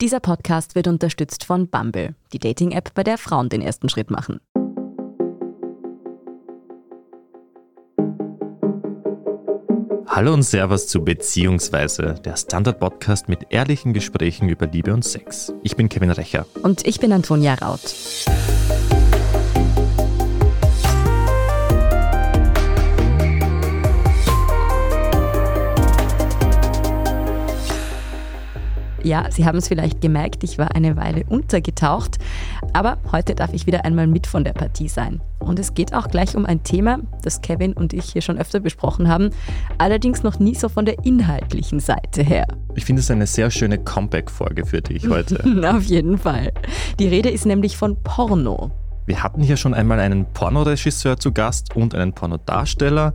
Dieser Podcast wird unterstützt von Bumble, die Dating-App, bei der Frauen den ersten Schritt machen. Hallo und Servus zu Beziehungsweise, der Standard-Podcast mit ehrlichen Gesprächen über Liebe und Sex. Ich bin Kevin Recher. Und ich bin Antonia Raut. Ja, Sie haben es vielleicht gemerkt, ich war eine Weile untergetaucht, aber heute darf ich wieder einmal mit von der Partie sein. Und es geht auch gleich um ein Thema, das Kevin und ich hier schon öfter besprochen haben, allerdings noch nie so von der inhaltlichen Seite her. Ich finde es eine sehr schöne Comeback-Folge für dich heute. Auf jeden Fall. Die Rede ist nämlich von Porno. Wir hatten hier schon einmal einen Pornoregisseur zu Gast und einen Pornodarsteller.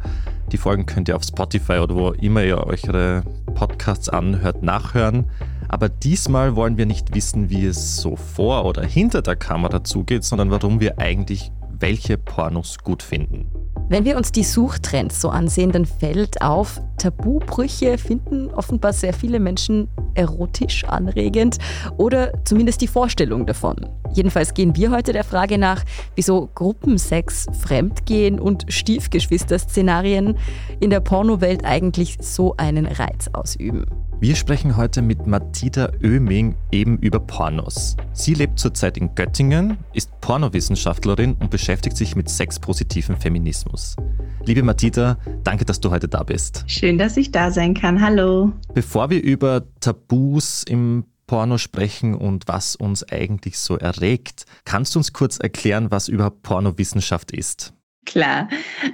Die Folgen könnt ihr auf Spotify oder wo immer ihr eure Podcasts anhört, nachhören. Aber diesmal wollen wir nicht wissen, wie es so vor oder hinter der Kamera zugeht, sondern warum wir eigentlich welche Pornos gut finden. Wenn wir uns die Suchtrends so ansehen, dann fällt auf, Tabubrüche finden offenbar sehr viele Menschen erotisch anregend oder zumindest die Vorstellung davon. Jedenfalls gehen wir heute der Frage nach, wieso Gruppensex, Fremdgehen und Stiefgeschwister-Szenarien in der Pornowelt eigentlich so einen Reiz ausüben. Wir sprechen heute mit Matita Oeming eben über Pornos. Sie lebt zurzeit in Göttingen, ist Pornowissenschaftlerin und beschäftigt sich mit sexpositivem Feminismus. Liebe Matita, danke, dass du heute da bist. Schön, dass ich da sein kann. Hallo. Bevor wir über Tabus im Porno sprechen und was uns eigentlich so erregt, kannst du uns kurz erklären, was überhaupt Pornowissenschaft ist? Klar.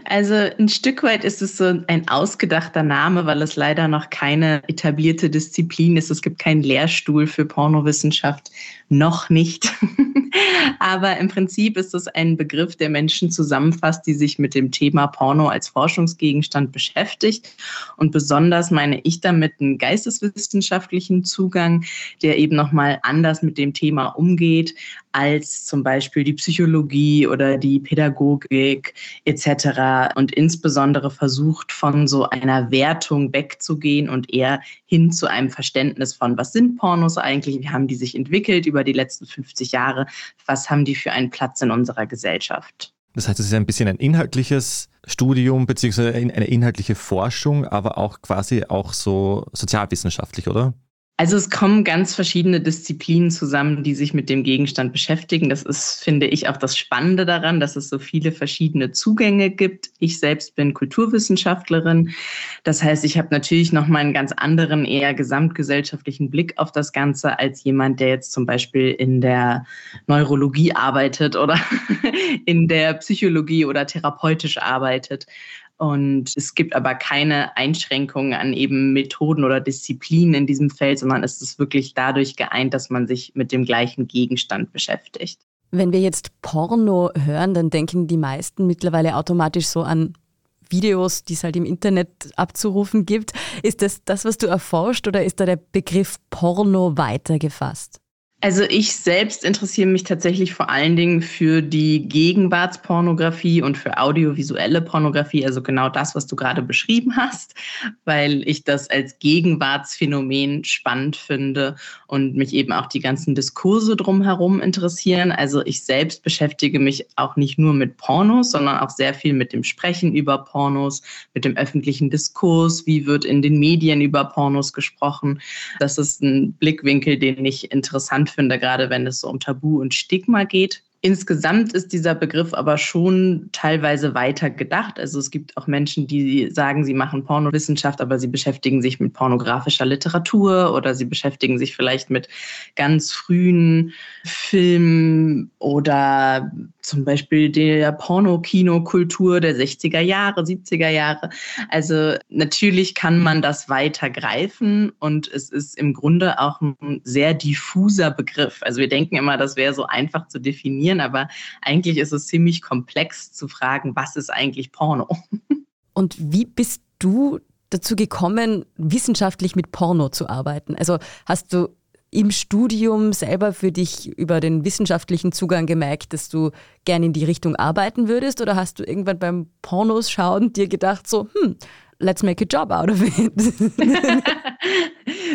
Also ein Stück weit ist es so ein ausgedachter Name, weil es leider noch keine etablierte Disziplin ist. Es gibt keinen Lehrstuhl für Pornowissenschaft, noch nicht. Aber im Prinzip ist es ein Begriff, der Menschen zusammenfasst, die sich mit dem Thema Porno als Forschungsgegenstand beschäftigt. Und besonders meine ich damit einen geisteswissenschaftlichen Zugang, der eben nochmal anders mit dem Thema umgeht, als zum Beispiel die Psychologie oder die Pädagogik etc. und insbesondere versucht, von so einer Wertung wegzugehen und eher hin zu einem Verständnis von, was sind Pornos eigentlich, wie haben die sich entwickelt über die letzten 50 Jahre, was haben die für einen Platz in unserer Gesellschaft. Das heißt, es ist ein bisschen ein inhaltliches Studium beziehungsweise eine inhaltliche Forschung, aber auch quasi auch so sozialwissenschaftlich, oder? Also es kommen ganz verschiedene Disziplinen zusammen, die sich mit dem Gegenstand beschäftigen. Das ist, finde ich, auch das Spannende daran, dass es so viele verschiedene Zugänge gibt. Ich selbst bin Kulturwissenschaftlerin. Das heißt, ich habe natürlich noch mal einen ganz anderen, eher gesamtgesellschaftlichen Blick auf das Ganze als jemand, der jetzt zum Beispiel in der Neurologie arbeitet oder in der Psychologie oder therapeutisch arbeitet. Und es gibt aber keine Einschränkungen an eben Methoden oder Disziplinen in diesem Feld, sondern es ist wirklich dadurch geeint, dass man sich mit dem gleichen Gegenstand beschäftigt. Wenn wir jetzt Porno hören, dann denken die meisten mittlerweile automatisch so an Videos, die es halt im Internet abzurufen gibt. Ist das das, was du erforscht oder ist da der Begriff Porno weitergefasst? Also ich selbst interessiere mich tatsächlich vor allen Dingen für die Gegenwartspornografie und für audiovisuelle Pornografie, also genau das, was du gerade beschrieben hast, weil ich das als Gegenwartsphänomen spannend finde und mich eben auch die ganzen Diskurse drumherum interessieren. Also ich selbst beschäftige mich auch nicht nur mit Pornos, sondern auch sehr viel mit dem Sprechen über Pornos, mit dem öffentlichen Diskurs, wie wird in den Medien über Pornos gesprochen. Das ist ein Blickwinkel, den ich interessant finde, gerade wenn es so um Tabu und Stigma geht. Insgesamt ist dieser Begriff aber schon teilweise weiter gedacht. Also es gibt auch Menschen, die sagen, sie machen Pornowissenschaft, aber sie beschäftigen sich mit pornografischer Literatur oder sie beschäftigen sich vielleicht mit ganz frühen Filmen oder zum Beispiel der Porno-Kino-Kultur der 60er Jahre, 70er Jahre. Also natürlich kann man das weiter greifen und es ist im Grunde auch ein sehr diffuser Begriff. Also wir denken immer, das wäre so einfach zu definieren, aber eigentlich ist es ziemlich komplex zu fragen, was ist eigentlich Porno? Und wie bist du dazu gekommen, wissenschaftlich mit Porno zu arbeiten? Also hast du im Studium selber für dich über den wissenschaftlichen Zugang gemerkt, dass du gerne in die Richtung arbeiten würdest? Oder hast du irgendwann beim Pornos schauen dir gedacht, so, hm, let's make a job out of it?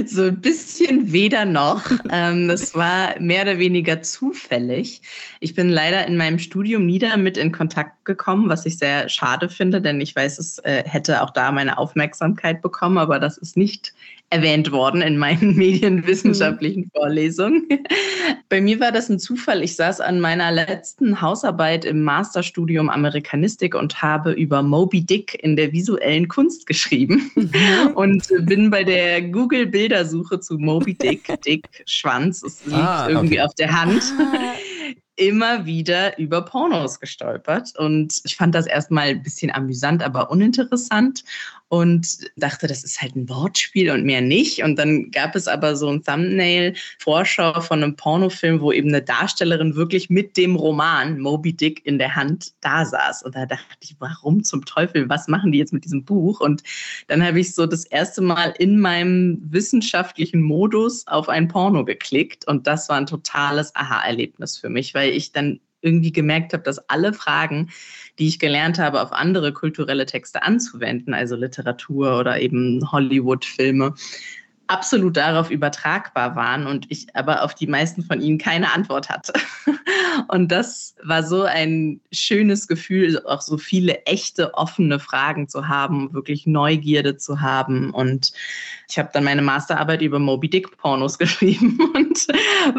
so ein bisschen weder noch. Ähm, das war mehr oder weniger zufällig. Ich bin leider in meinem Studium nie damit in Kontakt gekommen, was ich sehr schade finde, denn ich weiß, es äh, hätte auch da meine Aufmerksamkeit bekommen, aber das ist nicht erwähnt worden in meinen medienwissenschaftlichen mhm. Vorlesungen. Bei mir war das ein Zufall. Ich saß an meiner letzten Hausarbeit im Masterstudium Amerikanistik und habe über Moby Dick in der visuellen Kunst geschrieben mhm. und bin bei der Google-Bildersuche zu Moby Dick, Dick Schwanz, es liegt ah, irgendwie auf der Hand. Immer wieder über Pornos gestolpert. Und ich fand das erstmal ein bisschen amüsant, aber uninteressant und dachte, das ist halt ein Wortspiel und mehr nicht. Und dann gab es aber so ein Thumbnail, Vorschau von einem Pornofilm, wo eben eine Darstellerin wirklich mit dem Roman Moby Dick in der Hand da saß. Und da dachte ich, warum zum Teufel, was machen die jetzt mit diesem Buch? Und dann habe ich so das erste Mal in meinem wissenschaftlichen Modus auf ein Porno geklickt. Und das war ein totales Aha-Erlebnis für mich, weil ich dann irgendwie gemerkt habe, dass alle Fragen, die ich gelernt habe, auf andere kulturelle Texte anzuwenden, also Literatur oder eben Hollywood-Filme, absolut darauf übertragbar waren und ich aber auf die meisten von ihnen keine Antwort hatte. Und das war so ein schönes Gefühl, auch so viele echte, offene Fragen zu haben, wirklich Neugierde zu haben. Und ich habe dann meine Masterarbeit über Moby Dick Pornos geschrieben und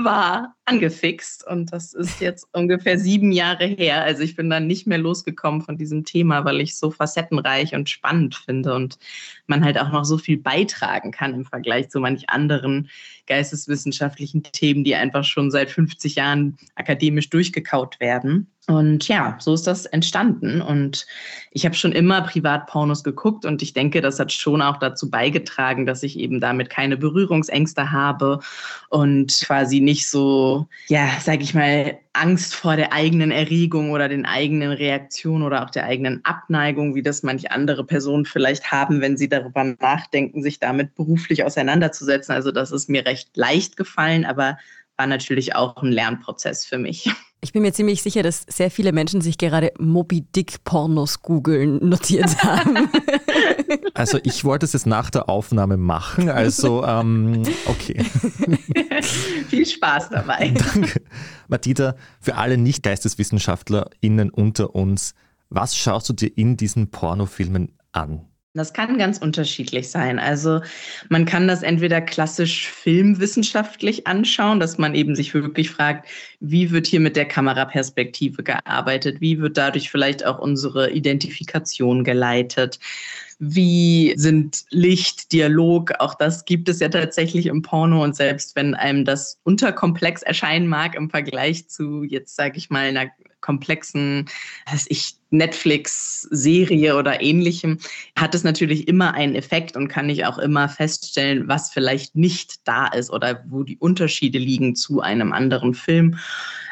war angefixt. Und das ist jetzt ungefähr sieben Jahre her. Also ich bin dann nicht mehr losgekommen von diesem Thema, weil ich so facettenreich und spannend finde und man halt auch noch so viel beitragen kann im Vergleich zu manch anderen geisteswissenschaftlichen Themen, die einfach schon seit 50 Jahren akademisch durchgekaut werden. Und ja, so ist das entstanden. Und ich habe schon immer Privatpornos geguckt und ich denke, das hat schon auch dazu beigetragen, dass ich eben damit keine Berührungsängste habe und quasi nicht so, ja, sag ich mal, Angst vor der eigenen Erregung oder den eigenen Reaktionen oder auch der eigenen Abneigung, wie das manche andere Personen vielleicht haben, wenn sie darüber nachdenken, sich damit beruflich auseinanderzusetzen. Also das ist mir recht leicht gefallen, aber war natürlich auch ein Lernprozess für mich. Ich bin mir ziemlich sicher, dass sehr viele Menschen sich gerade Moby Dick Pornos googeln notiert haben. Also ich wollte es jetzt nach der Aufnahme machen, also ähm, okay. Viel Spaß dabei. Danke. Matita, für alle Nicht-GeisteswissenschaftlerInnen unter uns, was schaust du dir in diesen Pornofilmen an? Das kann ganz unterschiedlich sein. Also man kann das entweder klassisch filmwissenschaftlich anschauen, dass man eben sich wirklich fragt, wie wird hier mit der Kameraperspektive gearbeitet, wie wird dadurch vielleicht auch unsere Identifikation geleitet, wie sind Licht, Dialog, auch das gibt es ja tatsächlich im Porno. Und selbst wenn einem das unterkomplex erscheinen mag im Vergleich zu jetzt sage ich mal einer komplexen, weiß ich, Netflix-Serie oder ähnlichem, hat es natürlich immer einen Effekt und kann ich auch immer feststellen, was vielleicht nicht da ist oder wo die Unterschiede liegen zu einem anderen Film.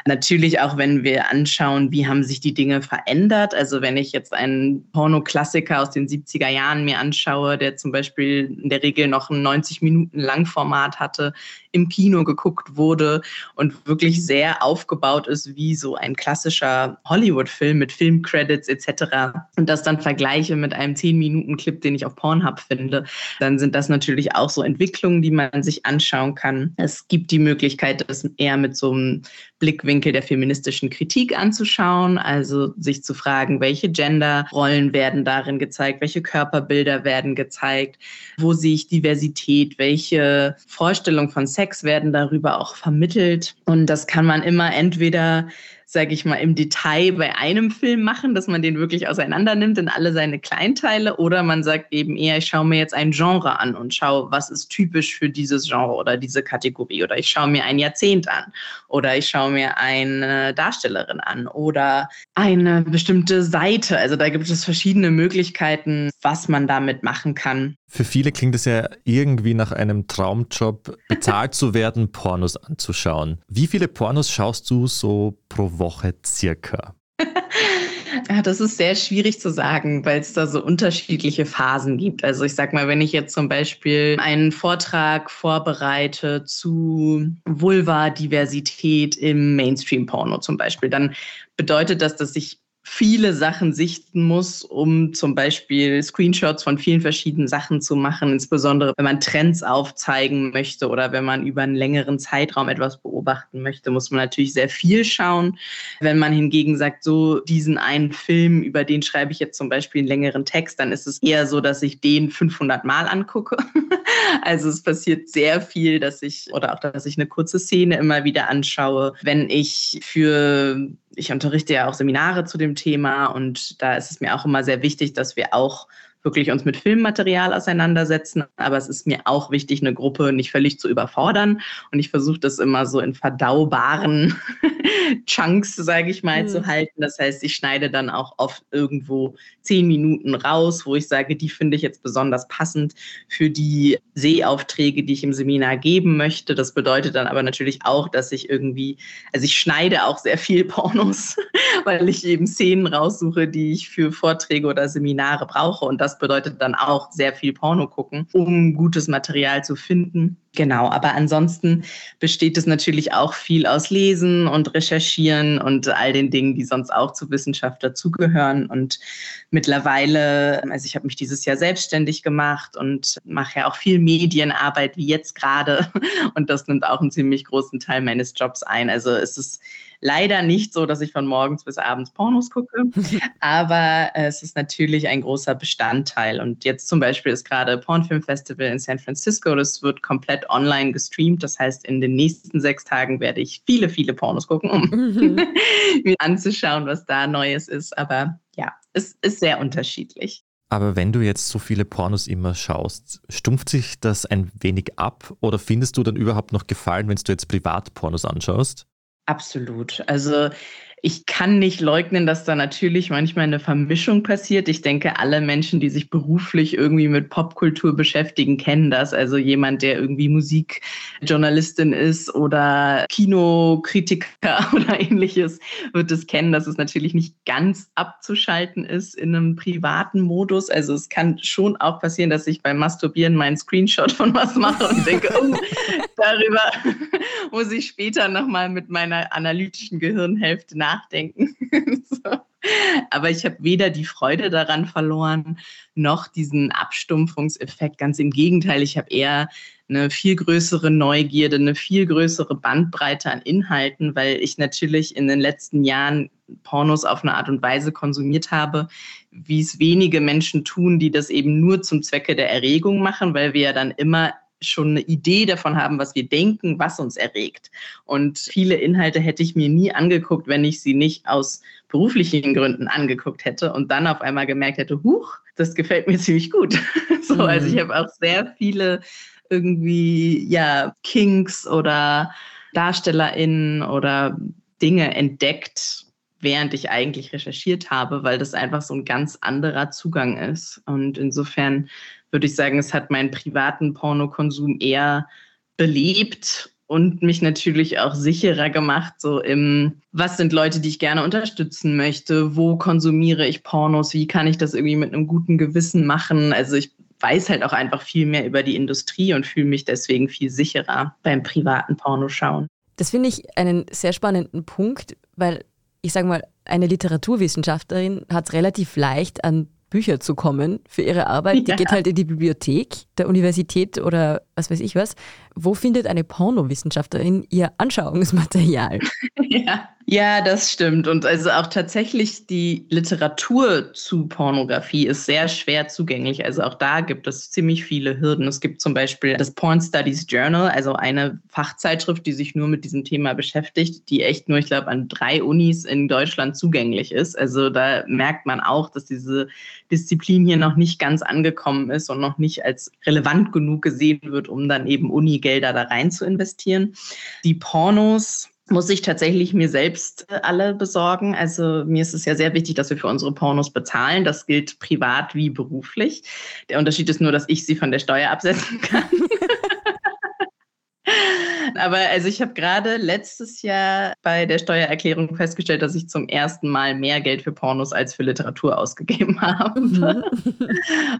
Natürlich auch, wenn wir anschauen, wie haben sich die Dinge verändert. Also wenn ich jetzt einen Porno-Klassiker aus den 70er Jahren mir anschaue, der zum Beispiel in der Regel noch ein 90 Minuten Langformat hatte, im Kino geguckt wurde und wirklich sehr aufgebaut ist wie so ein klassischer Hollywood-Film mit Filmcredits etc. Und das dann vergleiche mit einem 10-Minuten-Clip, den ich auf Pornhub finde, dann sind das natürlich auch so Entwicklungen, die man sich anschauen kann. Es gibt die Möglichkeit, das eher mit so einem Blickwinkel der feministischen Kritik anzuschauen, also sich zu fragen, welche Genderrollen werden darin gezeigt, welche Körperbilder werden gezeigt, wo sehe ich Diversität, welche Vorstellung von Sex werden darüber auch vermittelt. Und das kann man immer entweder sage ich mal, im Detail bei einem Film machen, dass man den wirklich auseinander nimmt in alle seine Kleinteile oder man sagt eben eher, ich schaue mir jetzt ein Genre an und schaue, was ist typisch für dieses Genre oder diese Kategorie oder ich schaue mir ein Jahrzehnt an oder ich schaue mir eine Darstellerin an oder eine bestimmte Seite. Also da gibt es verschiedene Möglichkeiten, was man damit machen kann. Für viele klingt es ja irgendwie nach einem Traumjob, bezahlt zu werden, Pornos anzuschauen. Wie viele Pornos schaust du so pro Woche circa? Ja, das ist sehr schwierig zu sagen, weil es da so unterschiedliche Phasen gibt. Also ich sag mal, wenn ich jetzt zum Beispiel einen Vortrag vorbereite zu Vulva-Diversität im Mainstream-Porno zum Beispiel, dann bedeutet das, dass ich viele Sachen sichten muss, um zum Beispiel Screenshots von vielen verschiedenen Sachen zu machen, insbesondere wenn man Trends aufzeigen möchte oder wenn man über einen längeren Zeitraum etwas beobachten möchte, muss man natürlich sehr viel schauen. Wenn man hingegen sagt, so diesen einen Film, über den schreibe ich jetzt zum Beispiel einen längeren Text, dann ist es eher so, dass ich den 500 Mal angucke. Also es passiert sehr viel, dass ich oder auch, dass ich eine kurze Szene immer wieder anschaue. Wenn ich für ich unterrichte ja auch Seminare zu dem Thema und da ist es mir auch immer sehr wichtig, dass wir auch wirklich uns mit Filmmaterial auseinandersetzen. Aber es ist mir auch wichtig, eine Gruppe nicht völlig zu überfordern. Und ich versuche das immer so in verdaubaren Chunks, sage ich mal, mhm. zu halten. Das heißt, ich schneide dann auch oft irgendwo zehn Minuten raus, wo ich sage, die finde ich jetzt besonders passend für die Sehaufträge, die ich im Seminar geben möchte. Das bedeutet dann aber natürlich auch, dass ich irgendwie, also ich schneide auch sehr viel Pornos, weil ich eben Szenen raussuche, die ich für Vorträge oder Seminare brauche. Und das bedeutet dann auch sehr viel Porno gucken, um gutes Material zu finden. Genau, aber ansonsten besteht es natürlich auch viel aus Lesen und Recherchieren und all den Dingen, die sonst auch zu Wissenschaft dazugehören. Und mittlerweile, also ich habe mich dieses Jahr selbstständig gemacht und mache ja auch viel Medienarbeit wie jetzt gerade. Und das nimmt auch einen ziemlich großen Teil meines Jobs ein. Also es ist leider nicht so, dass ich von morgens bis abends Pornos gucke, aber es ist natürlich ein großer Bestandteil. Und jetzt zum Beispiel ist gerade Pornfilm Festival in San Francisco. Das wird komplett online gestreamt. Das heißt, in den nächsten sechs Tagen werde ich viele, viele Pornos gucken, um mhm. mir anzuschauen, was da Neues ist. Aber ja, es ist sehr unterschiedlich. Aber wenn du jetzt so viele Pornos immer schaust, stumpft sich das ein wenig ab oder findest du dann überhaupt noch Gefallen, wenn du jetzt Privatpornos anschaust? Absolut. Also ich kann nicht leugnen, dass da natürlich manchmal eine Vermischung passiert. Ich denke, alle Menschen, die sich beruflich irgendwie mit Popkultur beschäftigen, kennen das. Also jemand, der irgendwie Musikjournalistin ist oder Kinokritiker oder ähnliches, wird es kennen, dass es natürlich nicht ganz abzuschalten ist in einem privaten Modus. Also es kann schon auch passieren, dass ich beim Masturbieren meinen Screenshot von was mache und denke, oh, darüber muss ich später nochmal mit meiner analytischen Gehirnhälfte nach nachdenken. so. Aber ich habe weder die Freude daran verloren, noch diesen Abstumpfungseffekt. Ganz im Gegenteil, ich habe eher eine viel größere Neugierde, eine viel größere Bandbreite an Inhalten, weil ich natürlich in den letzten Jahren Pornos auf eine Art und Weise konsumiert habe, wie es wenige Menschen tun, die das eben nur zum Zwecke der Erregung machen, weil wir ja dann immer schon eine Idee davon haben, was wir denken, was uns erregt. Und viele Inhalte hätte ich mir nie angeguckt, wenn ich sie nicht aus beruflichen Gründen angeguckt hätte und dann auf einmal gemerkt hätte, huch, das gefällt mir ziemlich gut. so, mhm. also ich habe auch sehr viele irgendwie, ja, Kinks oder DarstellerInnen oder Dinge entdeckt, während ich eigentlich recherchiert habe, weil das einfach so ein ganz anderer Zugang ist. Und insofern würde ich sagen, es hat meinen privaten Pornokonsum eher belebt und mich natürlich auch sicherer gemacht, so im, was sind Leute, die ich gerne unterstützen möchte, wo konsumiere ich Pornos, wie kann ich das irgendwie mit einem guten Gewissen machen. Also ich weiß halt auch einfach viel mehr über die Industrie und fühle mich deswegen viel sicherer beim privaten Pornoschauen. Das finde ich einen sehr spannenden Punkt, weil ich sage mal, eine Literaturwissenschaftlerin hat es relativ leicht, an Bücher zu kommen für ihre Arbeit. Die ja. geht halt in die Bibliothek der Universität oder was weiß ich was. Wo findet eine Pornowissenschaftlerin ihr Anschauungsmaterial? Ja. Ja, das stimmt. Und also auch tatsächlich die Literatur zu Pornografie ist sehr schwer zugänglich. Also auch da gibt es ziemlich viele Hürden. Es gibt zum Beispiel das Porn Studies Journal, also eine Fachzeitschrift, die sich nur mit diesem Thema beschäftigt, die echt nur, ich glaube, an drei Unis in Deutschland zugänglich ist. Also da merkt man auch, dass diese Disziplin hier noch nicht ganz angekommen ist und noch nicht als relevant genug gesehen wird, um dann eben Unigelder da rein zu investieren. Die Pornos muss ich tatsächlich mir selbst äh, alle besorgen. Also mir ist es ja sehr wichtig, dass wir für unsere Pornos bezahlen. Das gilt privat wie beruflich. Der Unterschied ist nur, dass ich sie von der Steuer absetzen kann. Aber also ich habe gerade letztes Jahr bei der Steuererklärung festgestellt, dass ich zum ersten Mal mehr Geld für Pornos als für Literatur ausgegeben habe. Mhm.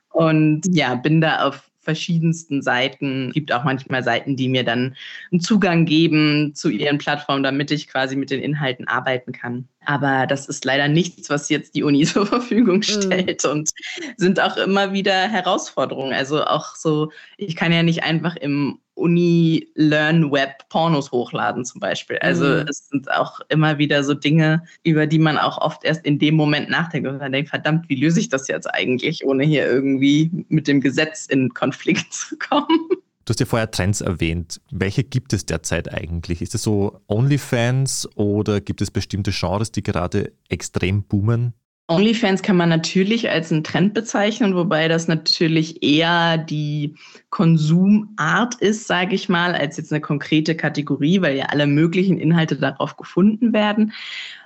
Und ja, bin da auf verschiedensten Seiten. Es gibt auch manchmal Seiten, die mir dann einen Zugang geben zu ihren Plattformen, damit ich quasi mit den Inhalten arbeiten kann. Aber das ist leider nichts, was jetzt die Uni zur Verfügung mhm. stellt mhm. und sind auch immer wieder Herausforderungen. Also auch so, ich kann ja nicht einfach im Uni Learn Web Pornos hochladen zum Beispiel. Also mhm. es sind auch immer wieder so Dinge, über die man auch oft erst in dem Moment nachdenkt und man denkt, verdammt, wie löse ich das jetzt eigentlich, ohne hier irgendwie mit dem Gesetz in Konflikt zu kommen. Du hast ja vorher Trends erwähnt. Welche gibt es derzeit eigentlich? Ist es so OnlyFans oder gibt es bestimmte Genres, die gerade extrem boomen? OnlyFans kann man natürlich als einen Trend bezeichnen, wobei das natürlich eher die Konsumart ist, sage ich mal, als jetzt eine konkrete Kategorie, weil ja alle möglichen Inhalte darauf gefunden werden.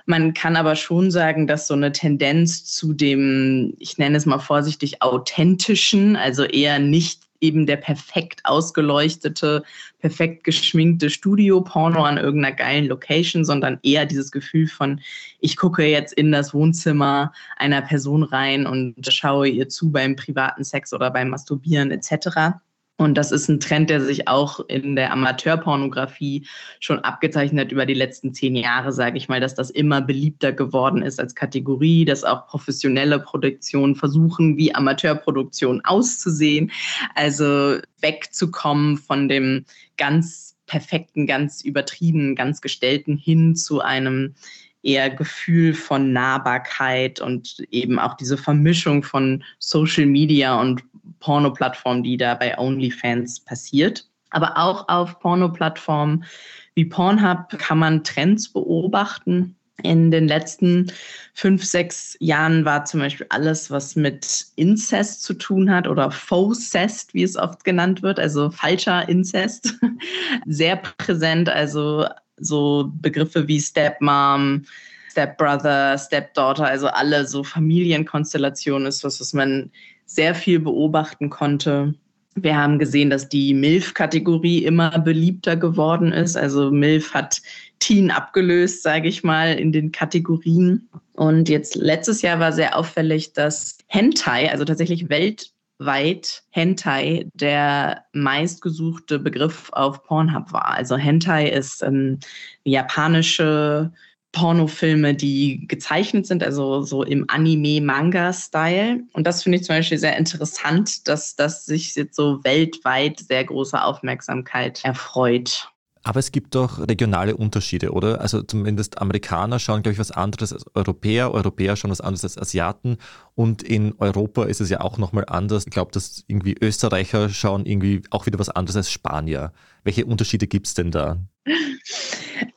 Man kann aber schon sagen, dass so eine Tendenz zu dem, ich nenne es mal vorsichtig, authentischen, also eher nicht eben der perfekt ausgeleuchtete, perfekt geschminkte Studio-Porno an irgendeiner geilen Location, sondern eher dieses Gefühl von, ich gucke jetzt in das Wohnzimmer einer Person rein und schaue ihr zu beim privaten Sex oder beim Masturbieren etc. Und das ist ein Trend, der sich auch in der Amateurpornografie schon abgezeichnet hat über die letzten zehn Jahre, sage ich mal, dass das immer beliebter geworden ist als Kategorie, dass auch professionelle Produktionen versuchen, wie Amateurproduktionen auszusehen. Also wegzukommen von dem ganz perfekten, ganz übertriebenen, ganz gestellten hin zu einem eher Gefühl von Nahbarkeit und eben auch diese Vermischung von Social Media und Porno-Plattform, die da bei OnlyFans passiert. Aber auch auf Porno-Plattformen wie Pornhub kann man Trends beobachten. In den letzten fünf, sechs Jahren war zum Beispiel alles, was mit Incest zu tun hat oder Faux-Cest, wie es oft genannt wird, also falscher Incest, sehr präsent. Also so Begriffe wie Stepmom, Stepbrother, Stepdaughter, also alle so Familienkonstellationen ist was, was man sehr viel beobachten konnte. Wir haben gesehen, dass die MILF-Kategorie immer beliebter geworden ist. Also MILF hat Teen abgelöst, sage ich mal, in den Kategorien. Und jetzt letztes Jahr war sehr auffällig, dass Hentai, also tatsächlich weltweit Hentai, der meistgesuchte Begriff auf Pornhub war. Also Hentai ist ähm, japanische Pornofilme, die gezeichnet sind, also so im Anime-Manga-Style. Und das finde ich zum Beispiel sehr interessant, dass das sich jetzt so weltweit sehr große Aufmerksamkeit erfreut. Aber es gibt doch regionale Unterschiede, oder? Also zumindest Amerikaner schauen, glaube ich, was anderes als Europäer, Europäer schauen was anderes als Asiaten. Und in Europa ist es ja auch nochmal anders. Ich glaube, dass irgendwie Österreicher schauen irgendwie auch wieder was anderes als Spanier. Welche Unterschiede gibt es denn da?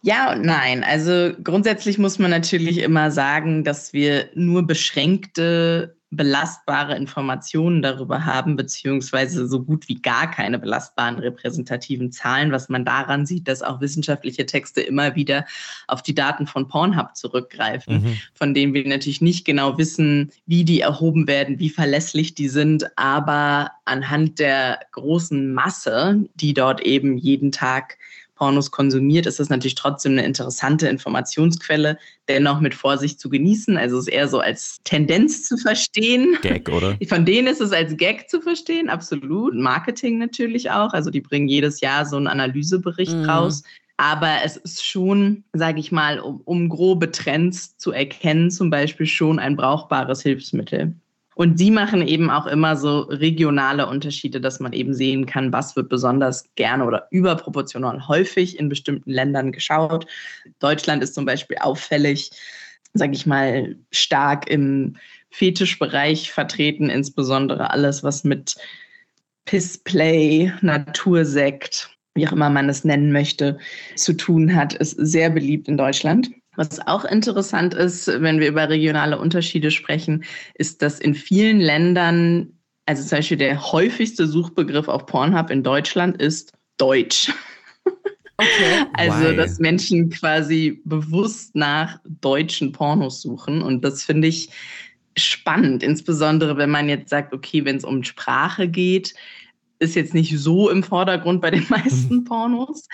Ja und nein. Also grundsätzlich muss man natürlich immer sagen, dass wir nur beschränkte belastbare Informationen darüber haben, beziehungsweise so gut wie gar keine belastbaren repräsentativen Zahlen, was man daran sieht, dass auch wissenschaftliche Texte immer wieder auf die Daten von Pornhub zurückgreifen, mhm. von denen wir natürlich nicht genau wissen, wie die erhoben werden, wie verlässlich die sind, aber anhand der großen Masse, die dort eben jeden Tag Pornos konsumiert, ist das natürlich trotzdem eine interessante Informationsquelle, dennoch mit Vorsicht zu genießen. Also es ist eher so als Tendenz zu verstehen. Gag, oder? Von denen ist es als Gag zu verstehen, absolut. Marketing natürlich auch. Also die bringen jedes Jahr so einen Analysebericht mhm. raus. Aber es ist schon, sage ich mal, um, um grobe Trends zu erkennen, zum Beispiel schon ein brauchbares Hilfsmittel. Und sie machen eben auch immer so regionale Unterschiede, dass man eben sehen kann, was wird besonders gerne oder überproportional häufig in bestimmten Ländern geschaut. Deutschland ist zum Beispiel auffällig, sage ich mal, stark im Fetischbereich vertreten, insbesondere alles, was mit Pissplay, Natursekt, wie auch immer man es nennen möchte, zu tun hat, ist sehr beliebt in Deutschland. Was auch interessant ist, wenn wir über regionale Unterschiede sprechen, ist, dass in vielen Ländern, also zum Beispiel der häufigste Suchbegriff auf Pornhub in Deutschland ist Deutsch. Okay. Also, Why? dass Menschen quasi bewusst nach deutschen Pornos suchen. Und das finde ich spannend, insbesondere wenn man jetzt sagt, okay, wenn es um Sprache geht, ist jetzt nicht so im Vordergrund bei den meisten. Pornos.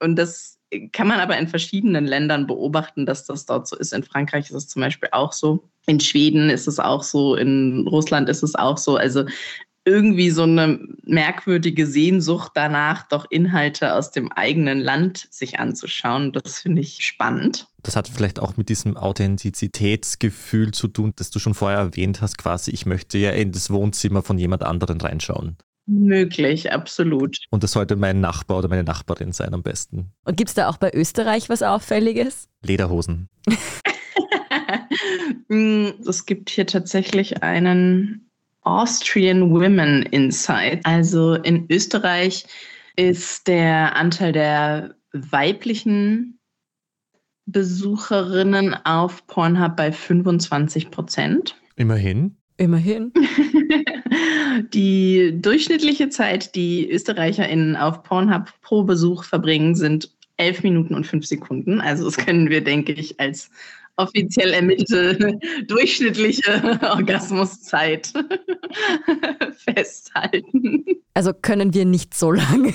Und das kann man aber in verschiedenen Ländern beobachten, dass das dort so ist. In Frankreich ist es zum Beispiel auch so. In Schweden ist es auch so. In Russland ist es auch so. Also irgendwie so eine merkwürdige Sehnsucht danach, doch Inhalte aus dem eigenen Land sich anzuschauen. Das finde ich spannend. Das hat vielleicht auch mit diesem Authentizitätsgefühl zu tun, das du schon vorher erwähnt hast, quasi, ich möchte ja in das Wohnzimmer von jemand anderen reinschauen. Möglich, absolut. Und das sollte mein Nachbar oder meine Nachbarin sein am besten. Und gibt es da auch bei Österreich was Auffälliges? Lederhosen. es gibt hier tatsächlich einen Austrian Women Insight. Also in Österreich ist der Anteil der weiblichen Besucherinnen auf Pornhub bei 25 Prozent. Immerhin. Immerhin. Die durchschnittliche Zeit, die ÖsterreicherInnen auf Pornhub pro Besuch verbringen, sind 11 Minuten und 5 Sekunden. Also das können wir, denke ich, als offiziell ermittelte durchschnittliche Orgasmuszeit festhalten. Also können wir nicht so lange.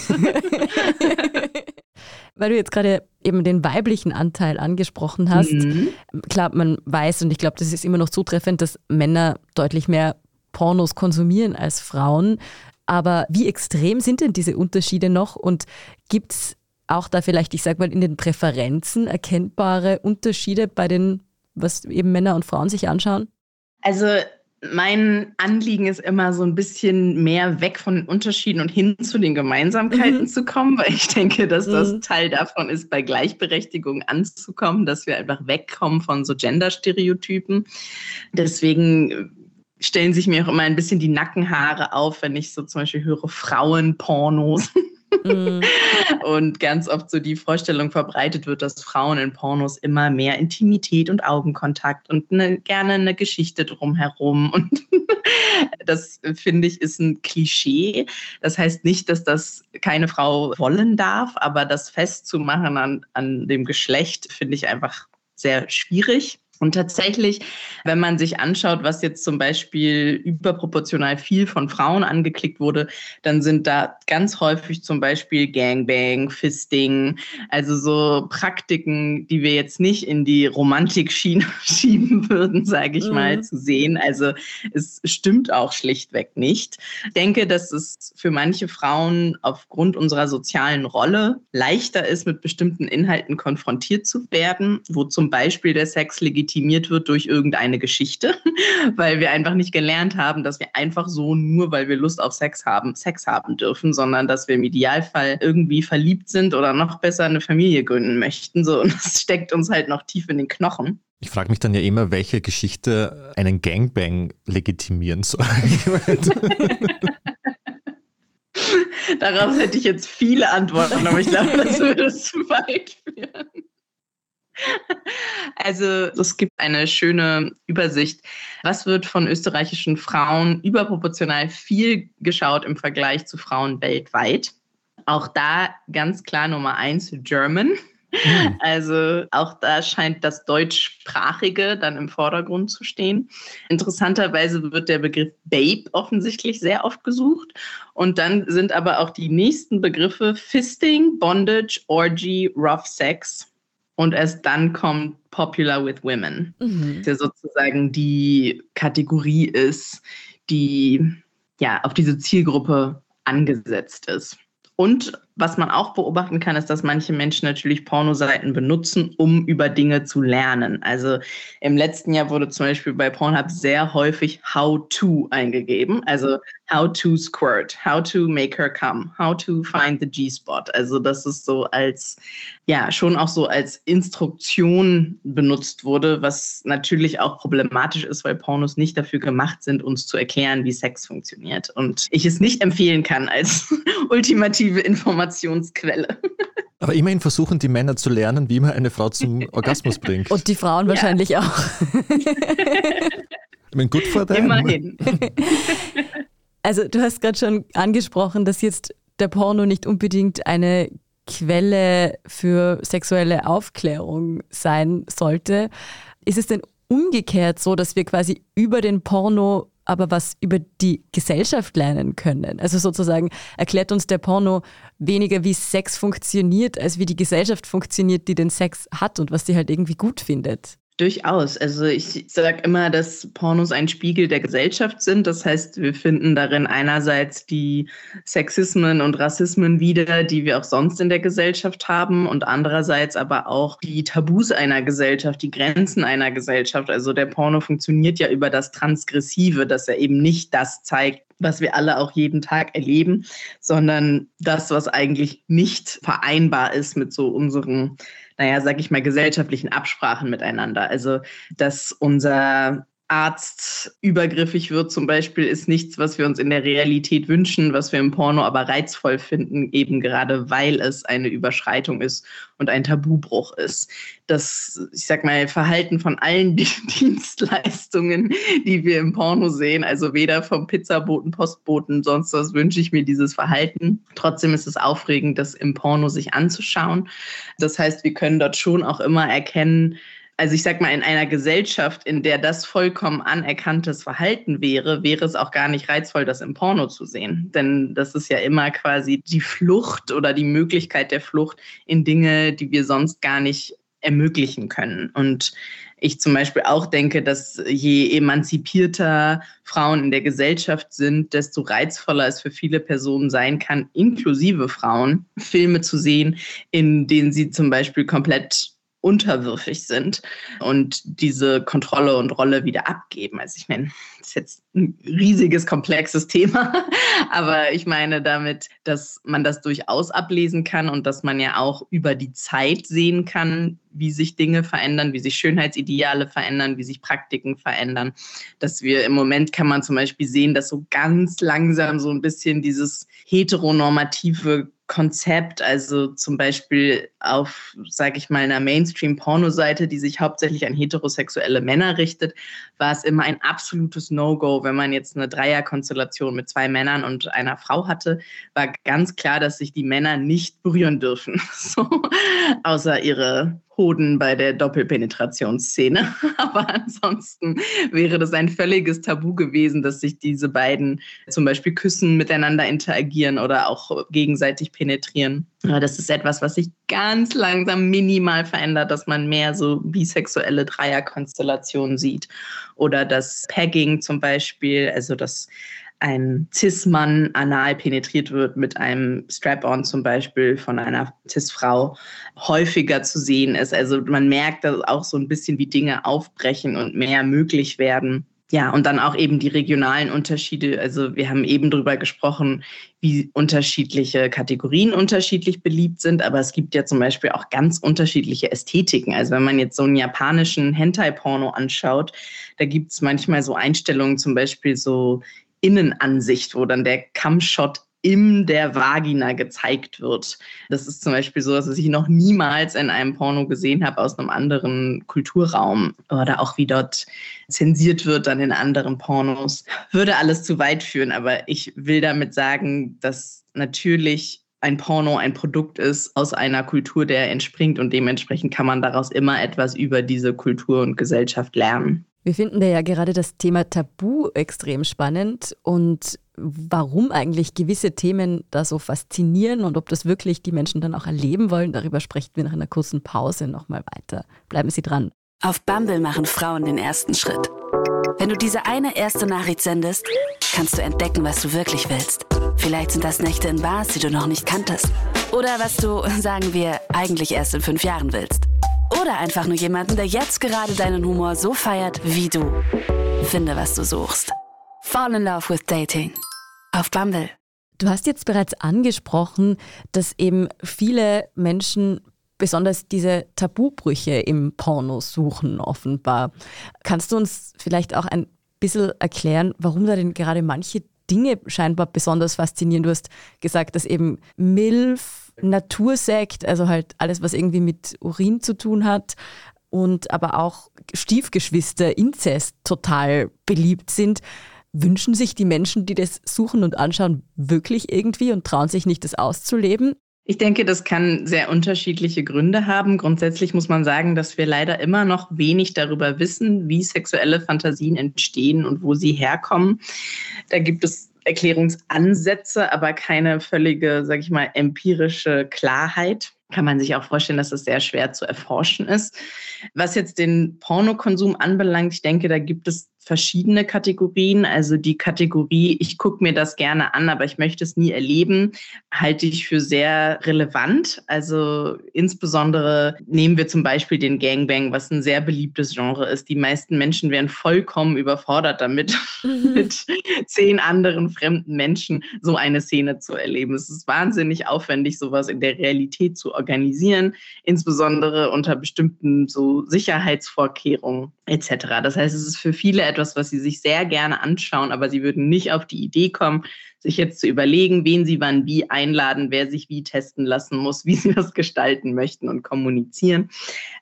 Weil du jetzt gerade eben den weiblichen Anteil angesprochen hast. Mhm. Klar, man weiß und ich glaube, das ist immer noch zutreffend, dass Männer deutlich mehr Pornos konsumieren als Frauen. Aber wie extrem sind denn diese Unterschiede noch und gibt es auch da vielleicht, ich sage mal, in den Präferenzen erkennbare Unterschiede bei den, was eben Männer und Frauen sich anschauen? Also mein Anliegen ist immer so ein bisschen mehr weg von den Unterschieden und hin zu den Gemeinsamkeiten mhm. zu kommen, weil ich denke, dass das mhm. Teil davon ist, bei Gleichberechtigung anzukommen, dass wir einfach wegkommen von so Gender-Stereotypen. Deswegen stellen sich mir auch immer ein bisschen die Nackenhaare auf, wenn ich so zum Beispiel höre Frauenpornos. Mm. Und ganz oft so die Vorstellung verbreitet wird, dass Frauen in Pornos immer mehr Intimität und Augenkontakt und eine, gerne eine Geschichte drumherum. Und das finde ich ist ein Klischee. Das heißt nicht, dass das keine Frau wollen darf, aber das festzumachen an, an dem Geschlecht finde ich einfach sehr schwierig. Und tatsächlich, wenn man sich anschaut, was jetzt zum Beispiel überproportional viel von Frauen angeklickt wurde, dann sind da ganz häufig zum Beispiel Gangbang, Fisting, also so Praktiken, die wir jetzt nicht in die Romantik-Schiene schieben würden, sage ich mhm. mal, zu sehen. Also es stimmt auch schlichtweg nicht. Ich denke, dass es für manche Frauen aufgrund unserer sozialen Rolle leichter ist, mit bestimmten Inhalten konfrontiert zu werden, wo zum Beispiel der Sex legitimiert legitimiert wird durch irgendeine Geschichte, weil wir einfach nicht gelernt haben, dass wir einfach so nur, weil wir Lust auf Sex haben, Sex haben dürfen, sondern dass wir im Idealfall irgendwie verliebt sind oder noch besser eine Familie gründen möchten. So, und das steckt uns halt noch tief in den Knochen. Ich frage mich dann ja immer, welche Geschichte einen Gangbang legitimieren soll. Darauf hätte ich jetzt viele Antworten, aber ich glaube, das würde zu weit führen. Also es gibt eine schöne Übersicht. Was wird von österreichischen Frauen überproportional viel geschaut im Vergleich zu Frauen weltweit? Auch da ganz klar Nummer eins, German. Mhm. Also auch da scheint das Deutschsprachige dann im Vordergrund zu stehen. Interessanterweise wird der Begriff Babe offensichtlich sehr oft gesucht. Und dann sind aber auch die nächsten Begriffe Fisting, Bondage, Orgy, Rough Sex und erst dann kommt Popular with Women, mhm. der sozusagen die Kategorie ist, die ja auf diese Zielgruppe angesetzt ist. Und was man auch beobachten kann, ist, dass manche Menschen natürlich Pornoseiten benutzen, um über Dinge zu lernen. Also im letzten Jahr wurde zum Beispiel bei Pornhub sehr häufig How to eingegeben. Also How to squirt, How to make her come, How to find the G-Spot. Also das ist so als, ja, schon auch so als Instruktion benutzt wurde, was natürlich auch problematisch ist, weil Pornos nicht dafür gemacht sind, uns zu erklären, wie Sex funktioniert. Und ich es nicht empfehlen kann als ultimative Informationsquelle. Aber immerhin versuchen die Männer zu lernen, wie man eine Frau zum Orgasmus bringt. Und die Frauen ja. wahrscheinlich auch. Ich meine, gut vor Immerhin. Also du hast gerade schon angesprochen, dass jetzt der Porno nicht unbedingt eine Quelle für sexuelle Aufklärung sein sollte. Ist es denn umgekehrt so, dass wir quasi über den Porno aber was über die Gesellschaft lernen können? Also sozusagen erklärt uns der Porno weniger, wie Sex funktioniert, als wie die Gesellschaft funktioniert, die den Sex hat und was sie halt irgendwie gut findet. Durchaus. Also ich sage immer, dass Pornos ein Spiegel der Gesellschaft sind. Das heißt, wir finden darin einerseits die Sexismen und Rassismen wieder, die wir auch sonst in der Gesellschaft haben und andererseits aber auch die Tabus einer Gesellschaft, die Grenzen einer Gesellschaft. Also der Porno funktioniert ja über das Transgressive, dass er eben nicht das zeigt, was wir alle auch jeden Tag erleben, sondern das, was eigentlich nicht vereinbar ist mit so unseren naja, sag ich mal, gesellschaftlichen Absprachen miteinander. Also, dass unser Arzt übergriffig wird zum Beispiel, ist nichts, was wir uns in der Realität wünschen, was wir im Porno aber reizvoll finden, eben gerade weil es eine Überschreitung ist und ein Tabubruch ist. Das, ich sag mal, Verhalten von allen Dienstleistungen, die wir im Porno sehen, also weder vom Pizzaboten, Postboten, sonst was wünsche ich mir dieses Verhalten. Trotzdem ist es aufregend, das im Porno sich anzuschauen. Das heißt, wir können dort schon auch immer erkennen, also ich sag mal, in einer Gesellschaft, in der das vollkommen anerkanntes Verhalten wäre, wäre es auch gar nicht reizvoll, das im Porno zu sehen. Denn das ist ja immer quasi die Flucht oder die Möglichkeit der Flucht in Dinge, die wir sonst gar nicht ermöglichen können. Und ich zum Beispiel auch denke, dass je emanzipierter Frauen in der Gesellschaft sind, desto reizvoller es für viele Personen sein kann, inklusive Frauen, Filme zu sehen, in denen sie zum Beispiel komplett unterwürfig sind und diese Kontrolle und Rolle wieder abgeben. Also ich meine, das ist jetzt ein riesiges, komplexes Thema, aber ich meine damit, dass man das durchaus ablesen kann und dass man ja auch über die Zeit sehen kann, wie sich Dinge verändern, wie sich Schönheitsideale verändern, wie sich Praktiken verändern. Dass wir im Moment kann man zum Beispiel sehen, dass so ganz langsam so ein bisschen dieses heteronormative Konzept, also zum Beispiel auf, sage ich mal, einer Mainstream-Porno-Seite, die sich hauptsächlich an heterosexuelle Männer richtet, war es immer ein absolutes No-Go, wenn man jetzt eine Dreierkonstellation mit zwei Männern und einer Frau hatte, war ganz klar, dass sich die Männer nicht berühren dürfen, so, außer ihre Hoden bei der Doppelpenetrationsszene. Aber ansonsten wäre das ein völliges Tabu gewesen, dass sich diese beiden zum Beispiel küssen, miteinander interagieren oder auch gegenseitig penetrieren. Das ist etwas, was sich ganz langsam minimal verändert, dass man mehr so bisexuelle Dreierkonstellationen sieht. Oder das Pegging zum Beispiel, also das ein Cis-Mann anal penetriert wird mit einem Strap-on zum Beispiel von einer Cis-Frau häufiger zu sehen ist. Also man merkt dass auch so ein bisschen, wie Dinge aufbrechen und mehr möglich werden. Ja, und dann auch eben die regionalen Unterschiede. Also wir haben eben darüber gesprochen, wie unterschiedliche Kategorien unterschiedlich beliebt sind, aber es gibt ja zum Beispiel auch ganz unterschiedliche Ästhetiken. Also wenn man jetzt so einen japanischen Hentai-Porno anschaut, da gibt es manchmal so Einstellungen, zum Beispiel so Innenansicht, wo dann der Cam-Shot in der Vagina gezeigt wird. Das ist zum Beispiel so, dass ich noch niemals in einem Porno gesehen habe aus einem anderen Kulturraum oder auch wie dort zensiert wird dann in anderen Pornos. Würde alles zu weit führen, aber ich will damit sagen, dass natürlich ein Porno ein Produkt ist aus einer Kultur, der entspringt und dementsprechend kann man daraus immer etwas über diese Kultur und Gesellschaft lernen. Wir finden ja gerade das Thema Tabu extrem spannend und warum eigentlich gewisse Themen da so faszinieren und ob das wirklich die Menschen dann auch erleben wollen, darüber sprechen wir nach einer kurzen Pause nochmal weiter. Bleiben Sie dran. Auf Bumble machen Frauen den ersten Schritt. Wenn du diese eine erste Nachricht sendest, kannst du entdecken, was du wirklich willst. Vielleicht sind das Nächte in Bars, die du noch nicht kanntest. Oder was du, sagen wir, eigentlich erst in fünf Jahren willst. Oder einfach nur jemanden, der jetzt gerade deinen Humor so feiert wie du. Finde, was du suchst. Fall in Love with Dating. Auf Bumble. Du hast jetzt bereits angesprochen, dass eben viele Menschen besonders diese Tabubrüche im Porno suchen, offenbar. Kannst du uns vielleicht auch ein bisschen erklären, warum da denn gerade manche Dinge scheinbar besonders faszinieren? Du hast gesagt, dass eben MILF Natursekt, also halt alles, was irgendwie mit Urin zu tun hat und aber auch Stiefgeschwister, Inzest total beliebt sind. Wünschen sich die Menschen, die das suchen und anschauen, wirklich irgendwie und trauen sich nicht, das auszuleben? Ich denke, das kann sehr unterschiedliche Gründe haben. Grundsätzlich muss man sagen, dass wir leider immer noch wenig darüber wissen, wie sexuelle Fantasien entstehen und wo sie herkommen. Da gibt es Erklärungsansätze, aber keine völlige, sag ich mal, empirische Klarheit kann man sich auch vorstellen, dass es sehr schwer zu erforschen ist. Was jetzt den Pornokonsum anbelangt, ich denke, da gibt es verschiedene Kategorien. Also die Kategorie, ich gucke mir das gerne an, aber ich möchte es nie erleben, halte ich für sehr relevant. Also insbesondere nehmen wir zum Beispiel den Gangbang, was ein sehr beliebtes Genre ist. Die meisten Menschen werden vollkommen überfordert damit, mhm. mit zehn anderen fremden Menschen so eine Szene zu erleben. Es ist wahnsinnig aufwendig, sowas in der Realität zu organisieren, insbesondere unter bestimmten so Sicherheitsvorkehrungen etc. Das heißt, es ist für viele etwas, was sie sich sehr gerne anschauen, aber sie würden nicht auf die Idee kommen, sich jetzt zu überlegen, wen sie wann wie einladen, wer sich wie testen lassen muss, wie sie das gestalten möchten und kommunizieren.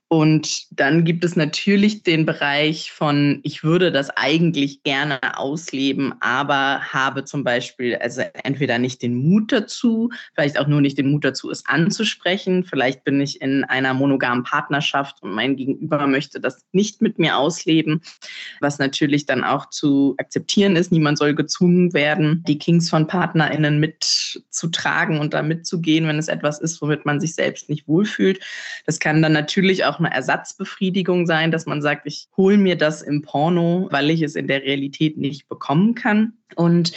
Und dann gibt es natürlich den Bereich von, ich würde das eigentlich gerne ausleben, aber habe zum Beispiel also entweder nicht den Mut dazu, vielleicht auch nur nicht den Mut dazu, es anzusprechen. Vielleicht bin ich in einer monogamen Partnerschaft und mein Gegenüber möchte das nicht mit mir ausleben, was natürlich dann auch zu akzeptieren ist. Niemand soll gezwungen werden, die Kings von PartnerInnen mitzutragen und da mitzugehen, wenn es etwas ist, womit man sich selbst nicht wohlfühlt. Das kann dann natürlich auch eine Ersatzbefriedigung sein, dass man sagt, ich hole mir das im Porno, weil ich es in der Realität nicht bekommen kann. Und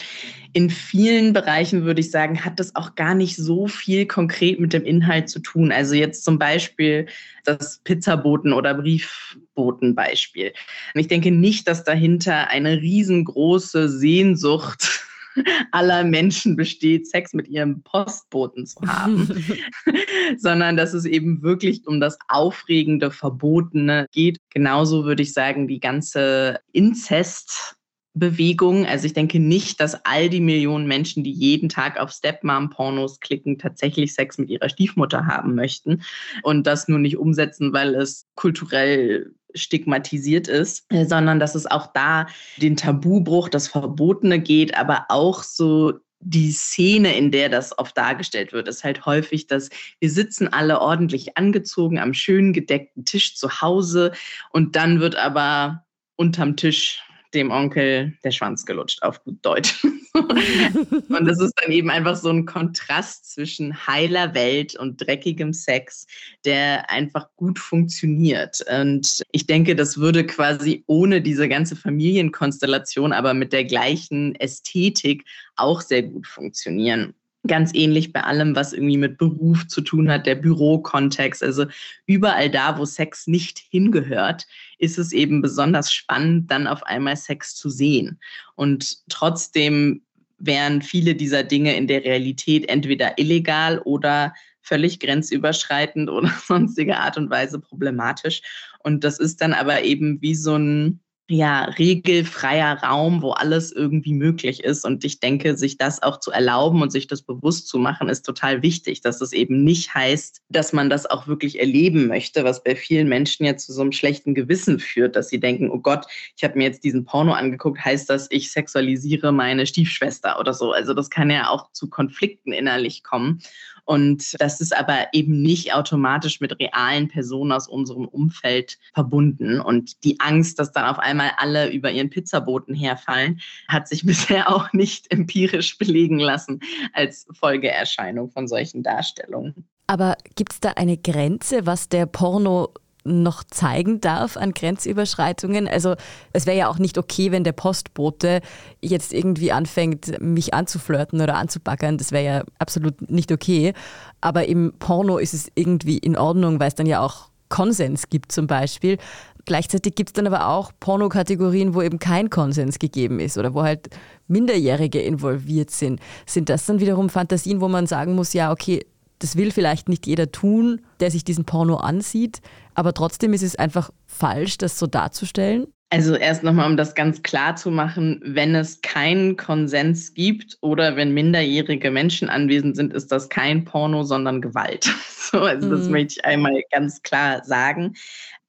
in vielen Bereichen würde ich sagen, hat das auch gar nicht so viel konkret mit dem Inhalt zu tun. Also jetzt zum Beispiel das Pizzaboten- oder Briefbotenbeispiel. Ich denke nicht, dass dahinter eine riesengroße Sehnsucht aller Menschen besteht, Sex mit ihrem Postboten zu haben, sondern dass es eben wirklich um das Aufregende, Verbotene geht. Genauso würde ich sagen, die ganze Inzest Bewegung. Also ich denke nicht, dass all die Millionen Menschen, die jeden Tag auf Stepmom-Pornos klicken, tatsächlich Sex mit ihrer Stiefmutter haben möchten und das nur nicht umsetzen, weil es kulturell stigmatisiert ist, sondern dass es auch da den Tabubruch, das Verbotene geht, aber auch so die Szene, in der das oft dargestellt wird, ist halt häufig, dass wir sitzen alle ordentlich angezogen am schön gedeckten Tisch zu Hause und dann wird aber unterm Tisch dem Onkel der Schwanz gelutscht, auf gut Deutsch. und das ist dann eben einfach so ein Kontrast zwischen heiler Welt und dreckigem Sex, der einfach gut funktioniert. Und ich denke, das würde quasi ohne diese ganze Familienkonstellation, aber mit der gleichen Ästhetik auch sehr gut funktionieren. Ganz ähnlich bei allem, was irgendwie mit Beruf zu tun hat, der Bürokontext. Also überall da, wo Sex nicht hingehört, ist es eben besonders spannend, dann auf einmal Sex zu sehen. Und trotzdem wären viele dieser Dinge in der Realität entweder illegal oder völlig grenzüberschreitend oder sonstige Art und Weise problematisch. Und das ist dann aber eben wie so ein ja, regelfreier Raum, wo alles irgendwie möglich ist. Und ich denke, sich das auch zu erlauben und sich das bewusst zu machen, ist total wichtig, dass es eben nicht heißt, dass man das auch wirklich erleben möchte, was bei vielen Menschen jetzt zu so einem schlechten Gewissen führt, dass sie denken, oh Gott, ich habe mir jetzt diesen Porno angeguckt, heißt das, ich sexualisiere meine Stiefschwester oder so. Also das kann ja auch zu Konflikten innerlich kommen. Und das ist aber eben nicht automatisch mit realen Personen aus unserem Umfeld verbunden. Und die Angst, dass dann auf einmal alle über ihren Pizzaboten herfallen, hat sich bisher auch nicht empirisch belegen lassen als Folgeerscheinung von solchen Darstellungen. Aber gibt es da eine Grenze, was der Porno noch zeigen darf an Grenzüberschreitungen. Also es wäre ja auch nicht okay, wenn der Postbote jetzt irgendwie anfängt, mich anzuflirten oder anzubaggern. Das wäre ja absolut nicht okay. Aber im Porno ist es irgendwie in Ordnung, weil es dann ja auch Konsens gibt zum Beispiel. Gleichzeitig gibt es dann aber auch Pornokategorien, wo eben kein Konsens gegeben ist oder wo halt Minderjährige involviert sind. Sind das dann wiederum Fantasien, wo man sagen muss, ja, okay, das will vielleicht nicht jeder tun, der sich diesen Porno ansieht, aber trotzdem ist es einfach falsch, das so darzustellen. Also erst nochmal, um das ganz klar zu machen, wenn es keinen Konsens gibt oder wenn minderjährige Menschen anwesend sind, ist das kein Porno, sondern Gewalt. So, also mhm. das möchte ich einmal ganz klar sagen.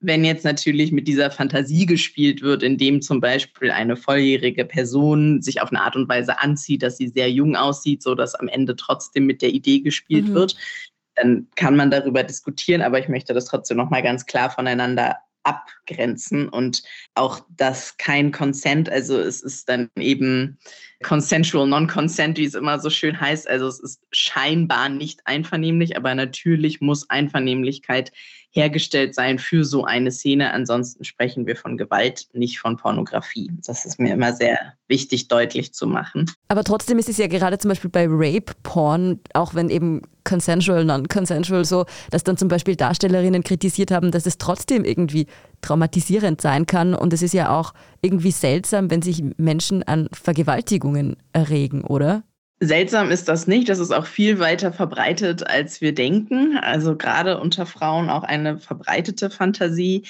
Wenn jetzt natürlich mit dieser Fantasie gespielt wird, indem zum Beispiel eine volljährige Person sich auf eine Art und Weise anzieht, dass sie sehr jung aussieht, so dass am Ende trotzdem mit der Idee gespielt mhm. wird, dann kann man darüber diskutieren, aber ich möchte das trotzdem nochmal ganz klar voneinander abgrenzen und auch das kein Consent, also es ist dann eben consensual non-consent, wie es immer so schön heißt. Also es ist scheinbar nicht einvernehmlich, aber natürlich muss Einvernehmlichkeit hergestellt sein für so eine Szene. Ansonsten sprechen wir von Gewalt, nicht von Pornografie. Das ist mir immer sehr wichtig, deutlich zu machen. Aber trotzdem ist es ja gerade zum Beispiel bei Rape-Porn, auch wenn eben consensual, non-consensual so, dass dann zum Beispiel Darstellerinnen kritisiert haben, dass es trotzdem irgendwie traumatisierend sein kann. Und es ist ja auch irgendwie seltsam, wenn sich Menschen an Vergewaltigungen erregen, oder? Seltsam ist das nicht. Das ist auch viel weiter verbreitet, als wir denken. Also gerade unter Frauen auch eine verbreitete Fantasie.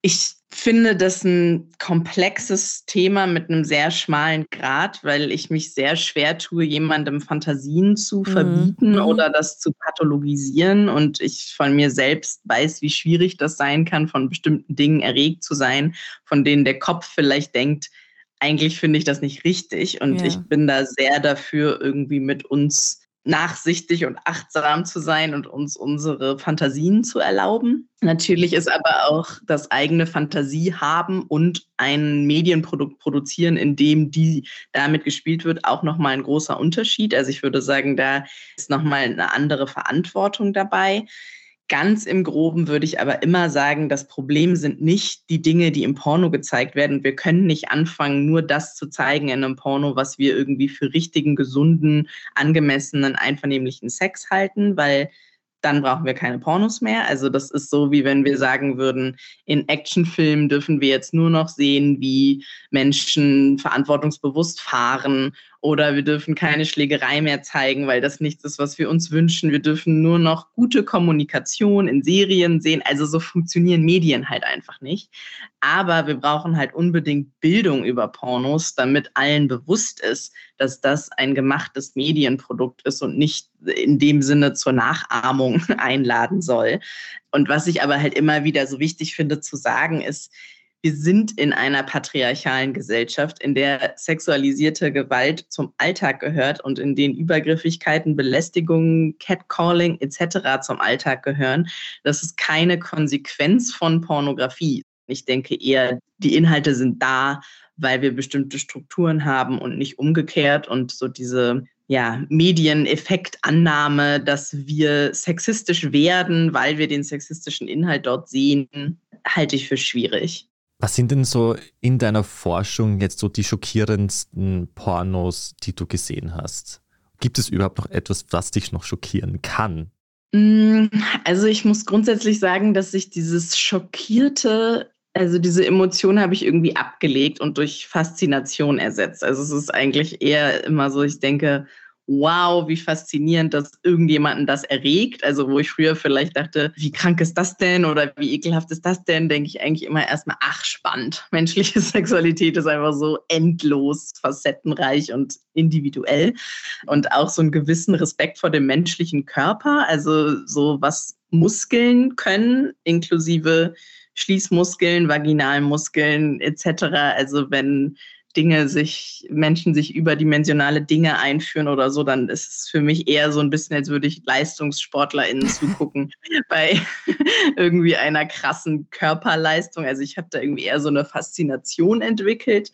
Ich finde das ein komplexes Thema mit einem sehr schmalen Grad, weil ich mich sehr schwer tue, jemandem Fantasien zu mhm. verbieten mhm. oder das zu pathologisieren. Und ich von mir selbst weiß, wie schwierig das sein kann, von bestimmten Dingen erregt zu sein, von denen der Kopf vielleicht denkt, eigentlich finde ich das nicht richtig und ja. ich bin da sehr dafür, irgendwie mit uns nachsichtig und achtsam zu sein und uns unsere Fantasien zu erlauben. Natürlich ist aber auch das eigene Fantasie haben und ein Medienprodukt produzieren, in dem die damit gespielt wird, auch nochmal ein großer Unterschied. Also ich würde sagen, da ist nochmal eine andere Verantwortung dabei. Ganz im Groben würde ich aber immer sagen, das Problem sind nicht die Dinge, die im Porno gezeigt werden. Wir können nicht anfangen, nur das zu zeigen in einem Porno, was wir irgendwie für richtigen, gesunden, angemessenen, einvernehmlichen Sex halten, weil dann brauchen wir keine Pornos mehr. Also das ist so, wie wenn wir sagen würden, in Actionfilmen dürfen wir jetzt nur noch sehen, wie Menschen verantwortungsbewusst fahren oder wir dürfen keine Schlägerei mehr zeigen, weil das nichts ist, was wir uns wünschen. Wir dürfen nur noch gute Kommunikation in Serien sehen. Also so funktionieren Medien halt einfach nicht. Aber wir brauchen halt unbedingt Bildung über Pornos, damit allen bewusst ist, dass das ein gemachtes Medienprodukt ist und nicht in dem Sinne zur Nachahmung einladen soll. Und was ich aber halt immer wieder so wichtig finde zu sagen, ist, wir sind in einer patriarchalen Gesellschaft, in der sexualisierte Gewalt zum Alltag gehört und in denen Übergriffigkeiten, Belästigungen, Catcalling etc. zum Alltag gehören. Das ist keine Konsequenz von Pornografie. Ich denke eher, die Inhalte sind da, weil wir bestimmte Strukturen haben und nicht umgekehrt. Und so diese ja, Medieneffektannahme, dass wir sexistisch werden, weil wir den sexistischen Inhalt dort sehen, halte ich für schwierig. Was sind denn so in deiner Forschung jetzt so die schockierendsten Pornos, die du gesehen hast? Gibt es überhaupt noch etwas, was dich noch schockieren kann? Mm, also ich muss grundsätzlich sagen, dass sich dieses schockierte, also diese Emotion habe ich irgendwie abgelegt und durch Faszination ersetzt. Also es ist eigentlich eher immer so, ich denke, wow, wie faszinierend, dass irgendjemanden das erregt. Also wo ich früher vielleicht dachte, wie krank ist das denn oder wie ekelhaft ist das denn, denke ich eigentlich immer erstmal, ach spannend. Menschliche Sexualität ist einfach so endlos, facettenreich und individuell. Und auch so einen gewissen Respekt vor dem menschlichen Körper, also so was Muskeln können, inklusive Schließmuskeln, Vaginalmuskeln etc. Also wenn Dinge sich, Menschen sich überdimensionale Dinge einführen oder so, dann ist es für mich eher so ein bisschen, als würde ich LeistungssportlerInnen zugucken bei irgendwie einer krassen Körperleistung. Also ich habe da irgendwie eher so eine Faszination entwickelt.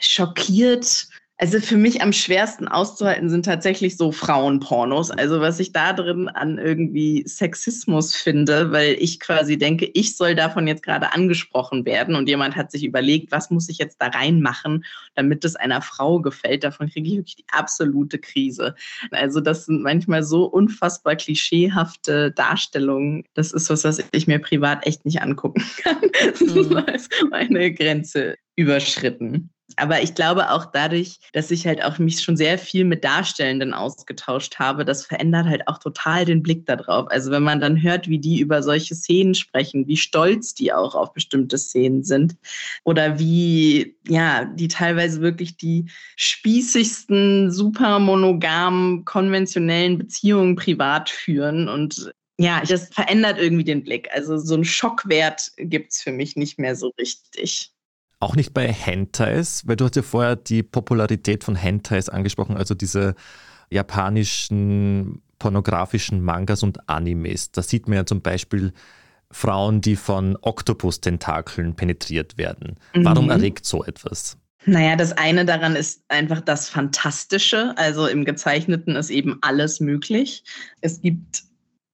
Schockiert also für mich am schwersten auszuhalten sind tatsächlich so Frauenpornos. Also was ich da drin an irgendwie Sexismus finde, weil ich quasi denke, ich soll davon jetzt gerade angesprochen werden und jemand hat sich überlegt, was muss ich jetzt da reinmachen, damit es einer Frau gefällt. Davon kriege ich wirklich die absolute Krise. Also das sind manchmal so unfassbar klischeehafte Darstellungen. Das ist was, was ich mir privat echt nicht angucken kann. Mhm. Das ist meine Grenze überschritten. Aber ich glaube auch dadurch, dass ich halt auch mich schon sehr viel mit Darstellenden ausgetauscht habe, das verändert halt auch total den Blick darauf. Also wenn man dann hört, wie die über solche Szenen sprechen, wie stolz die auch auf bestimmte Szenen sind oder wie, ja, die teilweise wirklich die spießigsten, super monogamen, konventionellen Beziehungen privat führen und ja, das verändert irgendwie den Blick. Also so einen Schockwert gibt es für mich nicht mehr so richtig. Auch nicht bei Hentais, weil du hast ja vorher die Popularität von Hentais angesprochen, also diese japanischen pornografischen Mangas und Animes. Da sieht man ja zum Beispiel Frauen, die von Oktopus-Tentakeln penetriert werden. Warum mhm. erregt so etwas? Naja, das eine daran ist einfach das Fantastische. Also im Gezeichneten ist eben alles möglich. Es gibt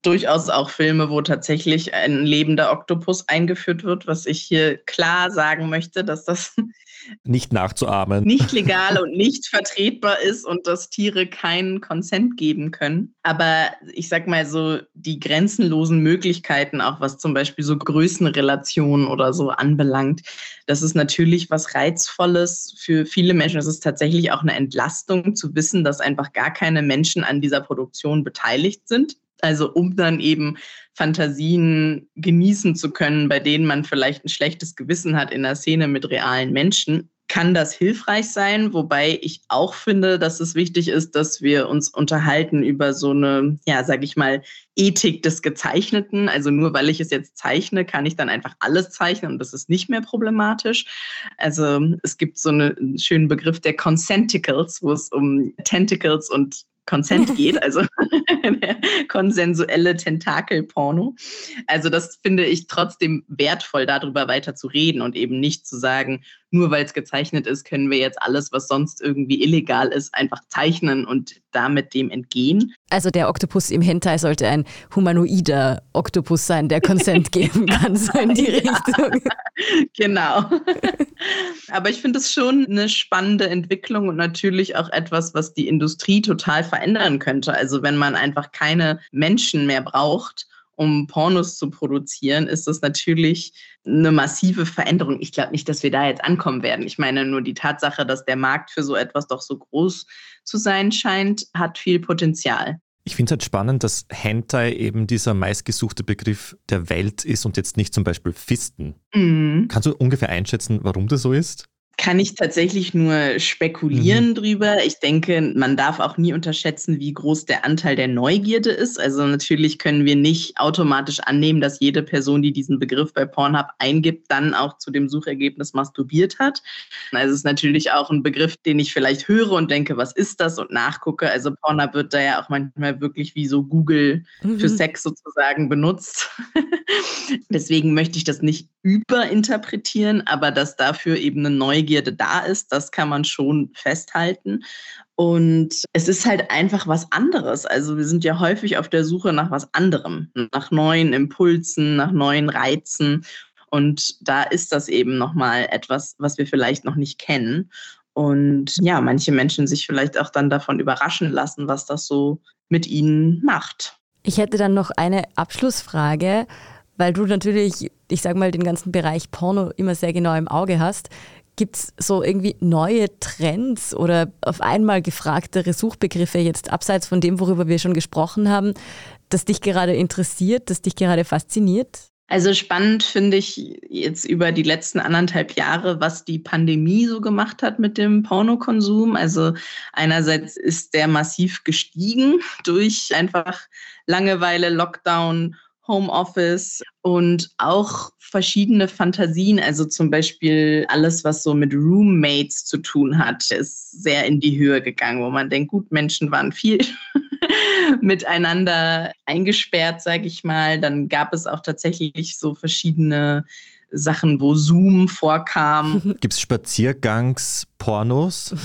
durchaus auch Filme, wo tatsächlich ein lebender Oktopus eingeführt wird, was ich hier klar sagen möchte, dass das nicht nachzuahmen. Nicht legal und nicht vertretbar ist und dass Tiere keinen Konsent geben können. Aber ich sag mal so, die grenzenlosen Möglichkeiten, auch was zum Beispiel so Größenrelationen oder so anbelangt, das ist natürlich was Reizvolles für viele Menschen. Es ist tatsächlich auch eine Entlastung zu wissen, dass einfach gar keine Menschen an dieser Produktion beteiligt sind. Also um dann eben Fantasien genießen zu können, bei denen man vielleicht ein schlechtes Gewissen hat in der Szene mit realen Menschen, kann das hilfreich sein, wobei ich auch finde, dass es wichtig ist, dass wir uns unterhalten über so eine, ja, sag ich mal, Ethik des Gezeichneten. Also nur weil ich es jetzt zeichne, kann ich dann einfach alles zeichnen und das ist nicht mehr problematisch. Also es gibt so einen schönen Begriff der Consenticles, wo es um Tentacles und Consent geht, also konsensuelle Tentakelporno. Also das finde ich trotzdem wertvoll, darüber weiter zu reden und eben nicht zu sagen, nur weil es gezeichnet ist, können wir jetzt alles, was sonst irgendwie illegal ist, einfach zeichnen und damit dem entgehen. Also der Oktopus im Hentai sollte ein humanoider Oktopus sein, der Konsent geben kann, so in die Richtung. genau. Aber ich finde es schon eine spannende Entwicklung und natürlich auch etwas, was die Industrie total verändern könnte. Also wenn man einfach keine Menschen mehr braucht, um Pornos zu produzieren, ist das natürlich eine massive Veränderung. Ich glaube nicht, dass wir da jetzt ankommen werden. Ich meine, nur die Tatsache, dass der Markt für so etwas doch so groß zu sein scheint, hat viel Potenzial. Ich finde es halt spannend, dass Hentai eben dieser meistgesuchte Begriff der Welt ist und jetzt nicht zum Beispiel Fisten. Mhm. Kannst du ungefähr einschätzen, warum das so ist? Kann ich tatsächlich nur spekulieren mhm. drüber. Ich denke, man darf auch nie unterschätzen, wie groß der Anteil der Neugierde ist. Also natürlich können wir nicht automatisch annehmen, dass jede Person, die diesen Begriff bei Pornhub eingibt, dann auch zu dem Suchergebnis masturbiert hat. Also es ist natürlich auch ein Begriff, den ich vielleicht höre und denke, was ist das und nachgucke. Also Pornhub wird da ja auch manchmal wirklich wie so Google mhm. für Sex sozusagen benutzt. Deswegen möchte ich das nicht überinterpretieren, aber dass dafür eben eine Neugierde da ist, das kann man schon festhalten. Und es ist halt einfach was anderes. Also wir sind ja häufig auf der Suche nach was anderem, nach neuen Impulsen, nach neuen Reizen. Und da ist das eben nochmal etwas, was wir vielleicht noch nicht kennen. Und ja, manche Menschen sich vielleicht auch dann davon überraschen lassen, was das so mit ihnen macht. Ich hätte dann noch eine Abschlussfrage weil du natürlich, ich sag mal, den ganzen Bereich Porno immer sehr genau im Auge hast. Gibt es so irgendwie neue Trends oder auf einmal gefragtere Suchbegriffe jetzt abseits von dem, worüber wir schon gesprochen haben, das dich gerade interessiert, das dich gerade fasziniert? Also spannend finde ich jetzt über die letzten anderthalb Jahre, was die Pandemie so gemacht hat mit dem Pornokonsum. Also einerseits ist der massiv gestiegen durch einfach Langeweile, Lockdown Homeoffice und auch verschiedene Fantasien, also zum Beispiel alles, was so mit Roommates zu tun hat, ist sehr in die Höhe gegangen, wo man denkt, gut, Menschen waren viel miteinander eingesperrt, sage ich mal. Dann gab es auch tatsächlich so verschiedene Sachen, wo Zoom vorkam. Gibt es Spaziergangspornos?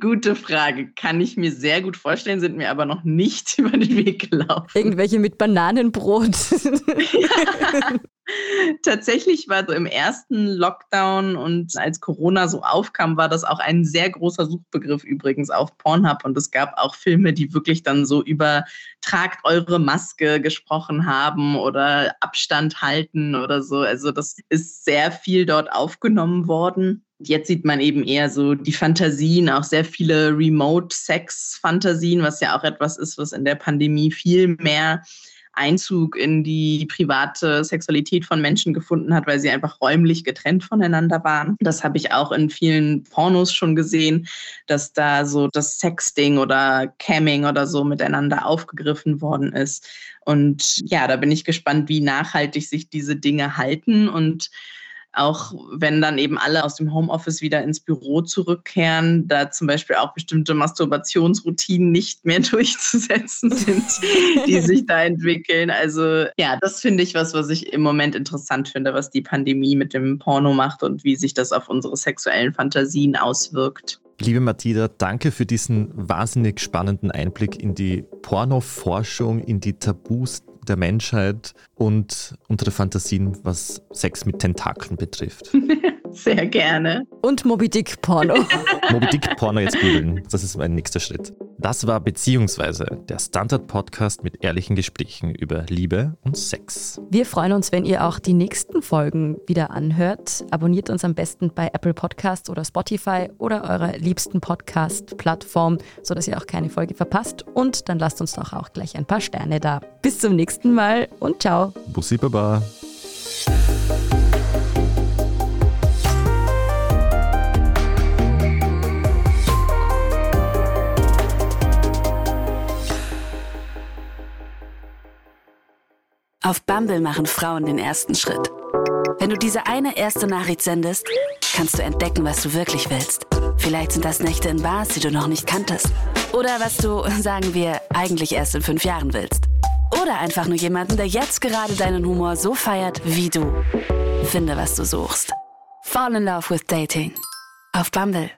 Gute Frage. Kann ich mir sehr gut vorstellen, sind mir aber noch nicht über den Weg gelaufen. Irgendwelche mit Bananenbrot. Tatsächlich war so im ersten Lockdown und als Corona so aufkam, war das auch ein sehr großer Suchbegriff übrigens auf Pornhub. Und es gab auch Filme, die wirklich dann so über tragt eure Maske gesprochen haben oder Abstand halten oder so. Also das ist sehr viel dort aufgenommen worden. Jetzt sieht man eben eher so die Fantasien, auch sehr viele Remote-Sex-Fantasien, was ja auch etwas ist, was in der Pandemie viel mehr Einzug in die private Sexualität von Menschen gefunden hat, weil sie einfach räumlich getrennt voneinander waren. Das habe ich auch in vielen Pornos schon gesehen, dass da so das Sexting oder Camming oder so miteinander aufgegriffen worden ist. Und ja, da bin ich gespannt, wie nachhaltig sich diese Dinge halten und auch wenn dann eben alle aus dem Homeoffice wieder ins Büro zurückkehren, da zum Beispiel auch bestimmte Masturbationsroutinen nicht mehr durchzusetzen sind, die sich da entwickeln. Also ja, das finde ich was, was ich im Moment interessant finde, was die Pandemie mit dem Porno macht und wie sich das auf unsere sexuellen Fantasien auswirkt. Liebe Mathilda, danke für diesen wahnsinnig spannenden Einblick in die Pornoforschung, in die Tabus der Menschheit und unsere Fantasien, was Sex mit Tentakeln betrifft. Sehr gerne. Und Moby Dick Porno. Moby Dick Porno jetzt googeln. Das ist mein nächster Schritt. Das war beziehungsweise der Standard-Podcast mit ehrlichen Gesprächen über Liebe und Sex. Wir freuen uns, wenn ihr auch die nächsten Folgen wieder anhört. Abonniert uns am besten bei Apple Podcasts oder Spotify oder eurer liebsten Podcast-Plattform, sodass ihr auch keine Folge verpasst. Und dann lasst uns doch auch gleich ein paar Sterne da. Bis zum nächsten Mal und ciao. Bussi Baba. Auf Bumble machen Frauen den ersten Schritt. Wenn du diese eine erste Nachricht sendest, kannst du entdecken, was du wirklich willst. Vielleicht sind das Nächte in Bars, die du noch nicht kanntest. Oder was du, sagen wir, eigentlich erst in fünf Jahren willst. Oder einfach nur jemanden, der jetzt gerade deinen Humor so feiert wie du. Finde, was du suchst. Fall in Love with Dating. Auf Bumble.